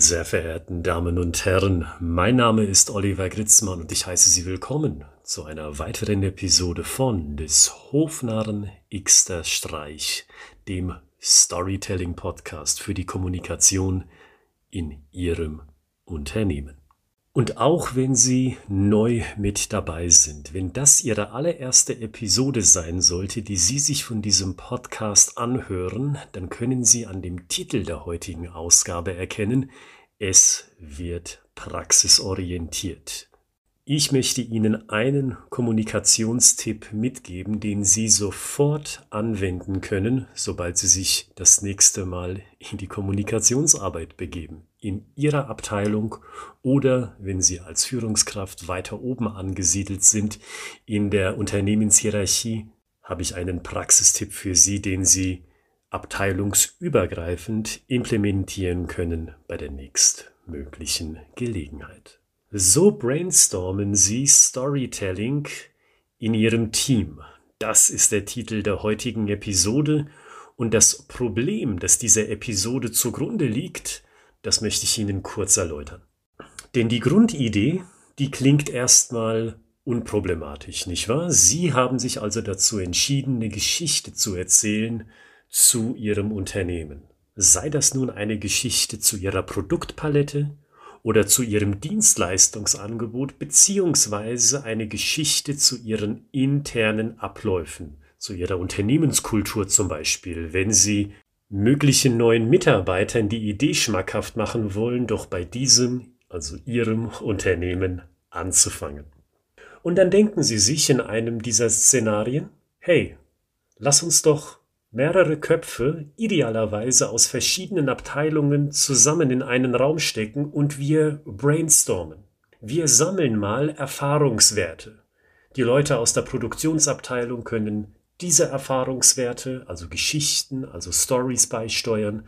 Sehr verehrten Damen und Herren, mein Name ist Oliver Gritzmann und ich heiße Sie willkommen zu einer weiteren Episode von des Hofnarren Xter Streich, dem Storytelling Podcast für die Kommunikation in Ihrem Unternehmen. Und auch wenn Sie neu mit dabei sind, wenn das Ihre allererste Episode sein sollte, die Sie sich von diesem Podcast anhören, dann können Sie an dem Titel der heutigen Ausgabe erkennen, es wird praxisorientiert. Ich möchte Ihnen einen Kommunikationstipp mitgeben, den Sie sofort anwenden können, sobald Sie sich das nächste Mal in die Kommunikationsarbeit begeben, in Ihrer Abteilung oder wenn Sie als Führungskraft weiter oben angesiedelt sind in der Unternehmenshierarchie, habe ich einen Praxistipp für Sie, den Sie abteilungsübergreifend implementieren können bei der nächstmöglichen Gelegenheit. So brainstormen Sie Storytelling in Ihrem Team. Das ist der Titel der heutigen Episode und das Problem, das dieser Episode zugrunde liegt, das möchte ich Ihnen kurz erläutern. Denn die Grundidee, die klingt erstmal unproblematisch, nicht wahr? Sie haben sich also dazu entschieden, eine Geschichte zu erzählen zu Ihrem Unternehmen. Sei das nun eine Geschichte zu Ihrer Produktpalette, oder zu ihrem Dienstleistungsangebot beziehungsweise eine Geschichte zu ihren internen Abläufen, zu ihrer Unternehmenskultur zum Beispiel, wenn sie möglichen neuen Mitarbeitern die Idee schmackhaft machen wollen, doch bei diesem, also ihrem Unternehmen anzufangen. Und dann denken sie sich in einem dieser Szenarien, hey, lass uns doch mehrere Köpfe, idealerweise aus verschiedenen Abteilungen, zusammen in einen Raum stecken und wir brainstormen. Wir sammeln mal Erfahrungswerte. Die Leute aus der Produktionsabteilung können diese Erfahrungswerte, also Geschichten, also Stories beisteuern.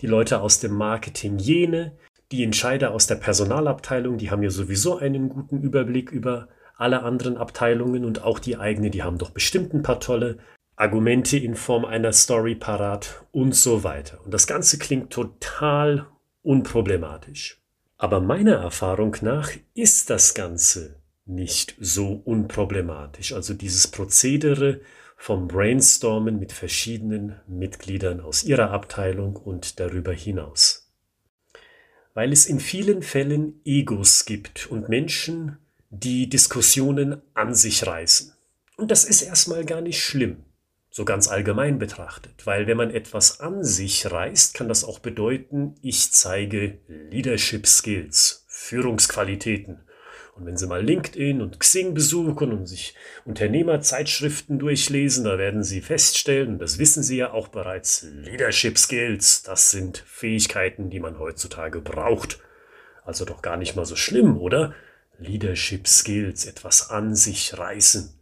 Die Leute aus dem Marketing jene. Die Entscheider aus der Personalabteilung, die haben ja sowieso einen guten Überblick über alle anderen Abteilungen und auch die eigene, die haben doch bestimmt ein paar tolle Argumente in Form einer Story parat und so weiter. Und das Ganze klingt total unproblematisch. Aber meiner Erfahrung nach ist das Ganze nicht so unproblematisch. Also dieses Prozedere vom Brainstormen mit verschiedenen Mitgliedern aus ihrer Abteilung und darüber hinaus. Weil es in vielen Fällen Egos gibt und Menschen, die Diskussionen an sich reißen. Und das ist erstmal gar nicht schlimm so ganz allgemein betrachtet. Weil wenn man etwas an sich reißt, kann das auch bedeuten, ich zeige Leadership Skills, Führungsqualitäten. Und wenn Sie mal LinkedIn und Xing besuchen und sich Unternehmerzeitschriften durchlesen, da werden Sie feststellen, das wissen Sie ja auch bereits, Leadership Skills, das sind Fähigkeiten, die man heutzutage braucht. Also doch gar nicht mal so schlimm, oder? Leadership Skills, etwas an sich reißen.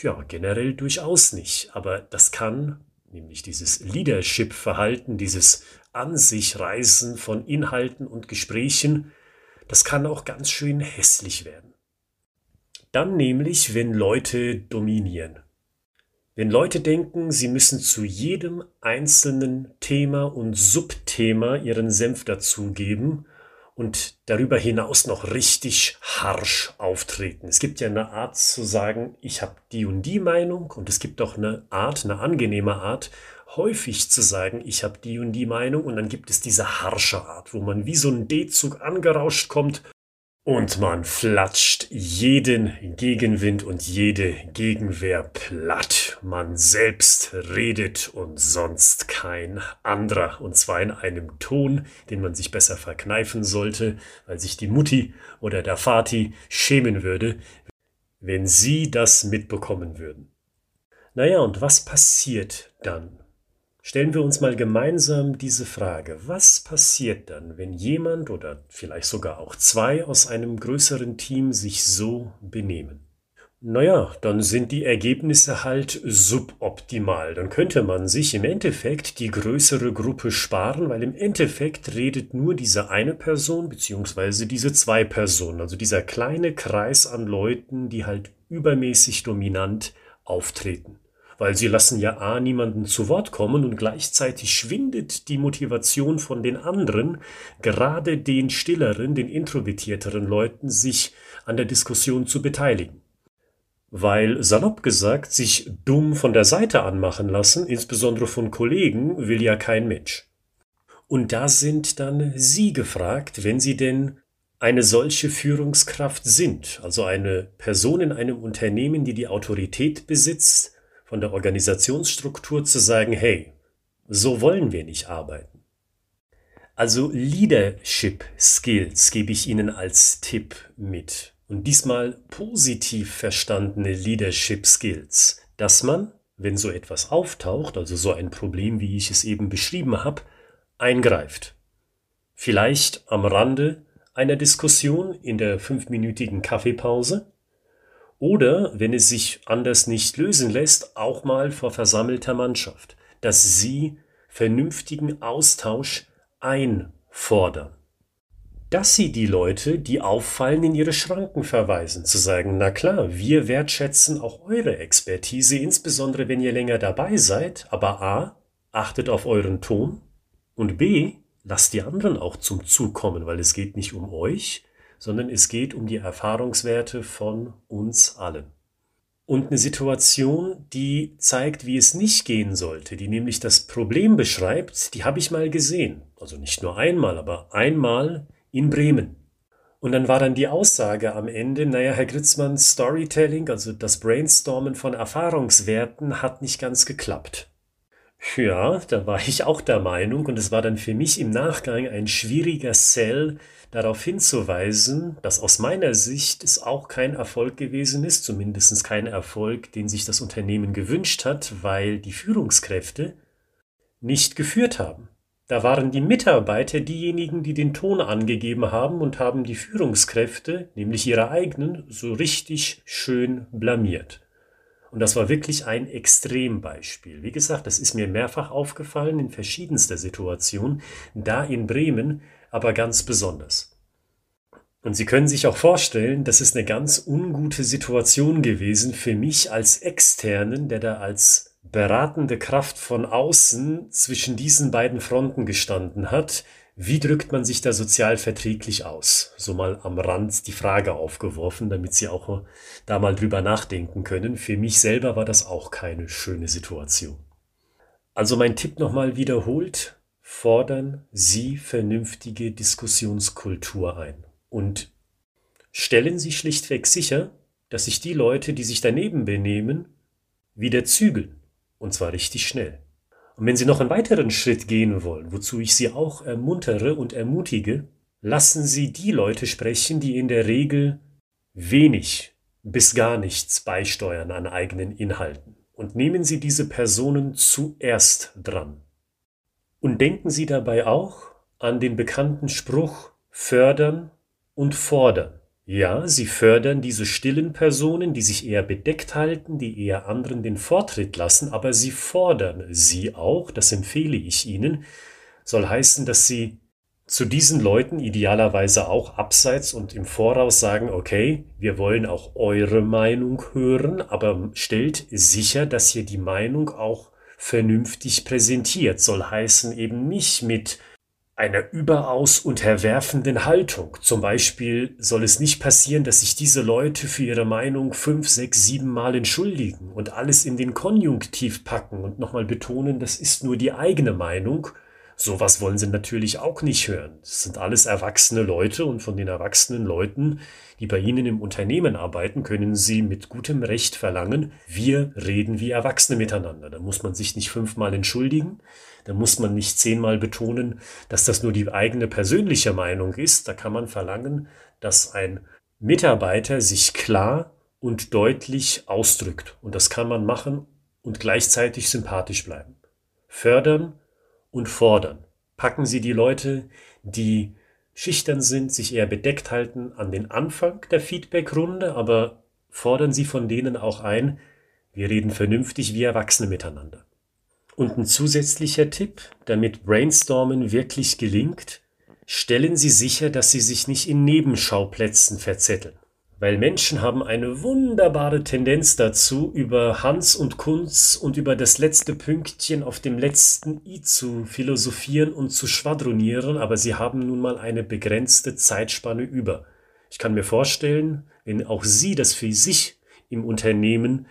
Ja, generell durchaus nicht. Aber das kann, nämlich dieses Leadership-Verhalten, dieses An sich Reisen von Inhalten und Gesprächen, das kann auch ganz schön hässlich werden. Dann nämlich, wenn Leute dominieren. Wenn Leute denken, sie müssen zu jedem einzelnen Thema und Subthema ihren Senf dazugeben und darüber hinaus noch richtig harsch auftreten. Es gibt ja eine Art zu sagen, ich habe die und die Meinung und es gibt auch eine Art, eine angenehme Art, häufig zu sagen, ich habe die und die Meinung und dann gibt es diese harsche Art, wo man wie so ein D-Zug angerauscht kommt und man flatscht jeden Gegenwind und jede Gegenwehr platt. Man selbst redet und sonst kein anderer. Und zwar in einem Ton, den man sich besser verkneifen sollte, weil sich die Mutti oder der Vati schämen würde, wenn sie das mitbekommen würden. Naja, und was passiert dann? Stellen wir uns mal gemeinsam diese Frage. Was passiert dann, wenn jemand oder vielleicht sogar auch zwei aus einem größeren Team sich so benehmen? Naja, dann sind die Ergebnisse halt suboptimal. Dann könnte man sich im Endeffekt die größere Gruppe sparen, weil im Endeffekt redet nur diese eine Person beziehungsweise diese zwei Personen, also dieser kleine Kreis an Leuten, die halt übermäßig dominant auftreten. Weil sie lassen ja A niemanden zu Wort kommen und gleichzeitig schwindet die Motivation von den anderen, gerade den stilleren, den introvertierteren Leuten, sich an der Diskussion zu beteiligen. Weil, salopp gesagt, sich dumm von der Seite anmachen lassen, insbesondere von Kollegen, will ja kein Mensch. Und da sind dann Sie gefragt, wenn Sie denn eine solche Führungskraft sind, also eine Person in einem Unternehmen, die die Autorität besitzt, von der Organisationsstruktur zu sagen, hey, so wollen wir nicht arbeiten. Also Leadership Skills gebe ich Ihnen als Tipp mit. Und diesmal positiv verstandene Leadership Skills, dass man, wenn so etwas auftaucht, also so ein Problem, wie ich es eben beschrieben habe, eingreift. Vielleicht am Rande einer Diskussion in der fünfminütigen Kaffeepause oder, wenn es sich anders nicht lösen lässt, auch mal vor versammelter Mannschaft, dass sie vernünftigen Austausch einfordern. Dass sie die Leute, die auffallen, in ihre Schranken verweisen, zu sagen, na klar, wir wertschätzen auch eure Expertise, insbesondere wenn ihr länger dabei seid, aber a, achtet auf euren Ton und b, lasst die anderen auch zum Zug kommen, weil es geht nicht um euch, sondern es geht um die Erfahrungswerte von uns allen. Und eine Situation, die zeigt, wie es nicht gehen sollte, die nämlich das Problem beschreibt, die habe ich mal gesehen. Also nicht nur einmal, aber einmal in Bremen. Und dann war dann die Aussage am Ende, naja, Herr Gritzmann, Storytelling, also das Brainstormen von Erfahrungswerten hat nicht ganz geklappt. Ja, da war ich auch der Meinung und es war dann für mich im Nachgang ein schwieriger Sell, darauf hinzuweisen, dass aus meiner Sicht es auch kein Erfolg gewesen ist, zumindest kein Erfolg, den sich das Unternehmen gewünscht hat, weil die Führungskräfte nicht geführt haben. Da waren die Mitarbeiter diejenigen, die den Ton angegeben haben und haben die Führungskräfte, nämlich ihre eigenen, so richtig schön blamiert. Und das war wirklich ein Extrembeispiel. Wie gesagt, das ist mir mehrfach aufgefallen in verschiedenster Situation, da in Bremen aber ganz besonders. Und Sie können sich auch vorstellen, das ist eine ganz ungute Situation gewesen für mich als Externen, der da als beratende Kraft von außen zwischen diesen beiden Fronten gestanden hat. Wie drückt man sich da sozial verträglich aus? So mal am Rand die Frage aufgeworfen, damit Sie auch da mal drüber nachdenken können. Für mich selber war das auch keine schöne Situation. Also mein Tipp nochmal wiederholt, fordern Sie vernünftige Diskussionskultur ein und stellen Sie schlichtweg sicher, dass sich die Leute, die sich daneben benehmen, wieder zügeln, und zwar richtig schnell. Und wenn Sie noch einen weiteren Schritt gehen wollen, wozu ich Sie auch ermuntere und ermutige, lassen Sie die Leute sprechen, die in der Regel wenig bis gar nichts beisteuern an eigenen Inhalten. Und nehmen Sie diese Personen zuerst dran. Und denken Sie dabei auch an den bekannten Spruch fördern und fordern. Ja, Sie fördern diese stillen Personen, die sich eher bedeckt halten, die eher anderen den Vortritt lassen, aber Sie fordern sie auch, das empfehle ich Ihnen, soll heißen, dass Sie zu diesen Leuten idealerweise auch abseits und im Voraus sagen, okay, wir wollen auch eure Meinung hören, aber stellt sicher, dass ihr die Meinung auch vernünftig präsentiert, soll heißen eben nicht mit einer überaus unterwerfenden Haltung. Zum Beispiel soll es nicht passieren, dass sich diese Leute für ihre Meinung fünf, sechs, sieben Mal entschuldigen und alles in den Konjunktiv packen und nochmal betonen, das ist nur die eigene Meinung. Sowas wollen sie natürlich auch nicht hören. Das sind alles erwachsene Leute und von den erwachsenen Leuten die bei Ihnen im Unternehmen arbeiten, können Sie mit gutem Recht verlangen, wir reden wie Erwachsene miteinander. Da muss man sich nicht fünfmal entschuldigen, da muss man nicht zehnmal betonen, dass das nur die eigene persönliche Meinung ist. Da kann man verlangen, dass ein Mitarbeiter sich klar und deutlich ausdrückt. Und das kann man machen und gleichzeitig sympathisch bleiben. Fördern und fordern. Packen Sie die Leute, die schüchtern sind, sich eher bedeckt halten an den Anfang der Feedbackrunde, aber fordern Sie von denen auch ein, wir reden vernünftig wie Erwachsene miteinander. Und ein zusätzlicher Tipp, damit Brainstormen wirklich gelingt, stellen Sie sicher, dass Sie sich nicht in Nebenschauplätzen verzetteln. Weil Menschen haben eine wunderbare Tendenz dazu, über Hans und Kunz und über das letzte Pünktchen auf dem letzten i zu philosophieren und zu schwadronieren, aber sie haben nun mal eine begrenzte Zeitspanne über. Ich kann mir vorstellen, wenn auch Sie das für sich im Unternehmen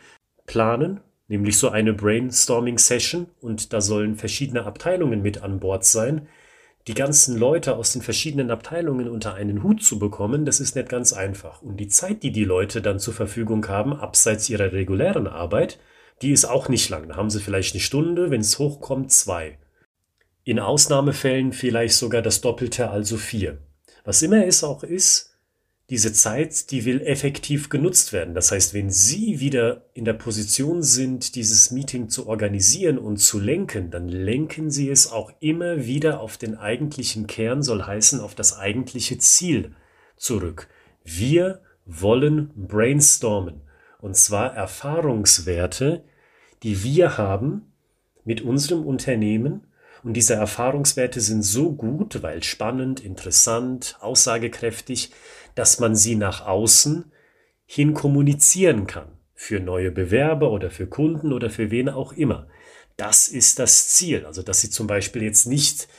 planen, nämlich so eine Brainstorming-Session und da sollen verschiedene Abteilungen mit an Bord sein, die ganzen Leute aus den verschiedenen Abteilungen unter einen Hut zu bekommen, das ist nicht ganz einfach. Und die Zeit, die die Leute dann zur Verfügung haben, abseits ihrer regulären Arbeit, die ist auch nicht lang. Da haben sie vielleicht eine Stunde, wenn es hochkommt, zwei. In Ausnahmefällen vielleicht sogar das Doppelte, also vier. Was immer es auch ist, diese Zeit, die will effektiv genutzt werden. Das heißt, wenn Sie wieder in der Position sind, dieses Meeting zu organisieren und zu lenken, dann lenken Sie es auch immer wieder auf den eigentlichen Kern, soll heißen auf das eigentliche Ziel zurück. Wir wollen brainstormen. Und zwar Erfahrungswerte, die wir haben mit unserem Unternehmen und diese Erfahrungswerte sind so gut, weil spannend, interessant, aussagekräftig, dass man sie nach außen hin kommunizieren kann. Für neue Bewerber oder für Kunden oder für wen auch immer. Das ist das Ziel. Also, dass sie zum Beispiel jetzt nicht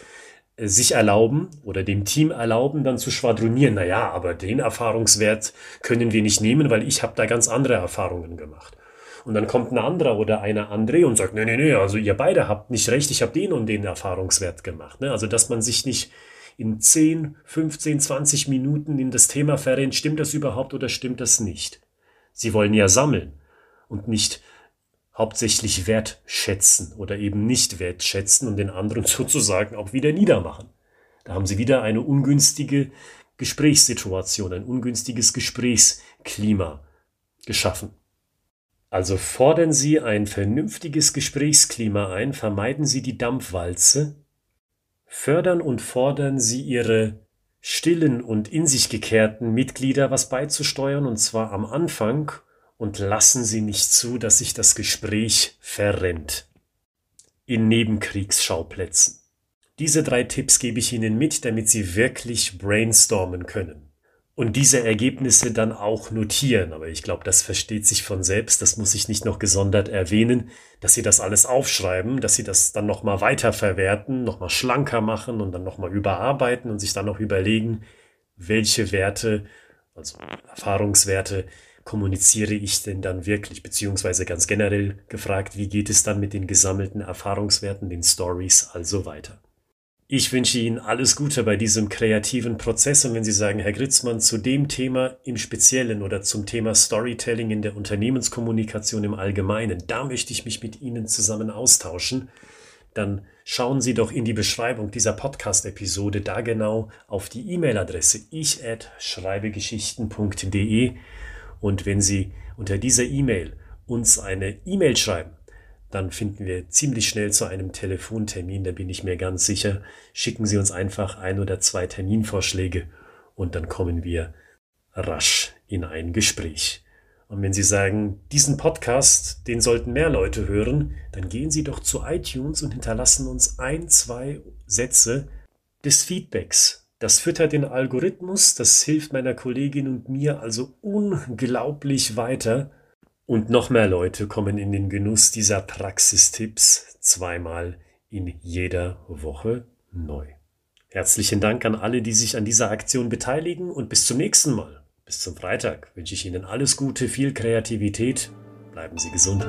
äh, sich erlauben oder dem Team erlauben, dann zu schwadronieren. Naja, aber den Erfahrungswert können wir nicht nehmen, weil ich habe da ganz andere Erfahrungen gemacht. Und dann kommt ein anderer oder eine andere und sagt, nee, nee, nee, also ihr beide habt nicht recht, ich habe den und den Erfahrungswert gemacht. Ne? Also dass man sich nicht in 10, 15, 20 Minuten in das Thema verrennt, stimmt das überhaupt oder stimmt das nicht? Sie wollen ja sammeln und nicht hauptsächlich wertschätzen oder eben nicht wertschätzen und den anderen sozusagen auch wieder niedermachen. Da haben sie wieder eine ungünstige Gesprächssituation, ein ungünstiges Gesprächsklima geschaffen. Also fordern Sie ein vernünftiges Gesprächsklima ein, vermeiden Sie die Dampfwalze, fördern und fordern Sie Ihre stillen und in sich gekehrten Mitglieder was beizusteuern, und zwar am Anfang, und lassen Sie nicht zu, dass sich das Gespräch verrennt. In Nebenkriegsschauplätzen. Diese drei Tipps gebe ich Ihnen mit, damit Sie wirklich brainstormen können und diese Ergebnisse dann auch notieren. Aber ich glaube, das versteht sich von selbst. Das muss ich nicht noch gesondert erwähnen, dass Sie das alles aufschreiben, dass Sie das dann nochmal weiterverwerten, nochmal schlanker machen und dann nochmal überarbeiten und sich dann noch überlegen, welche Werte, also Erfahrungswerte, kommuniziere ich denn dann wirklich, beziehungsweise ganz generell gefragt, wie geht es dann mit den gesammelten Erfahrungswerten, den Stories, also weiter. Ich wünsche Ihnen alles Gute bei diesem kreativen Prozess. Und wenn Sie sagen, Herr Gritzmann, zu dem Thema im Speziellen oder zum Thema Storytelling in der Unternehmenskommunikation im Allgemeinen, da möchte ich mich mit Ihnen zusammen austauschen, dann schauen Sie doch in die Beschreibung dieser Podcast-Episode da genau auf die E-Mail-Adresse ich at schreibegeschichten.de und wenn Sie unter dieser E-Mail uns eine E-Mail schreiben, dann finden wir ziemlich schnell zu einem Telefontermin, da bin ich mir ganz sicher. Schicken Sie uns einfach ein oder zwei Terminvorschläge und dann kommen wir rasch in ein Gespräch. Und wenn Sie sagen, diesen Podcast, den sollten mehr Leute hören, dann gehen Sie doch zu iTunes und hinterlassen uns ein, zwei Sätze des Feedbacks. Das füttert den Algorithmus, das hilft meiner Kollegin und mir also unglaublich weiter und noch mehr Leute kommen in den Genuss dieser Praxistipps zweimal in jeder Woche neu. Herzlichen Dank an alle, die sich an dieser Aktion beteiligen und bis zum nächsten Mal. Bis zum Freitag wünsche ich Ihnen alles Gute, viel Kreativität. Bleiben Sie gesund.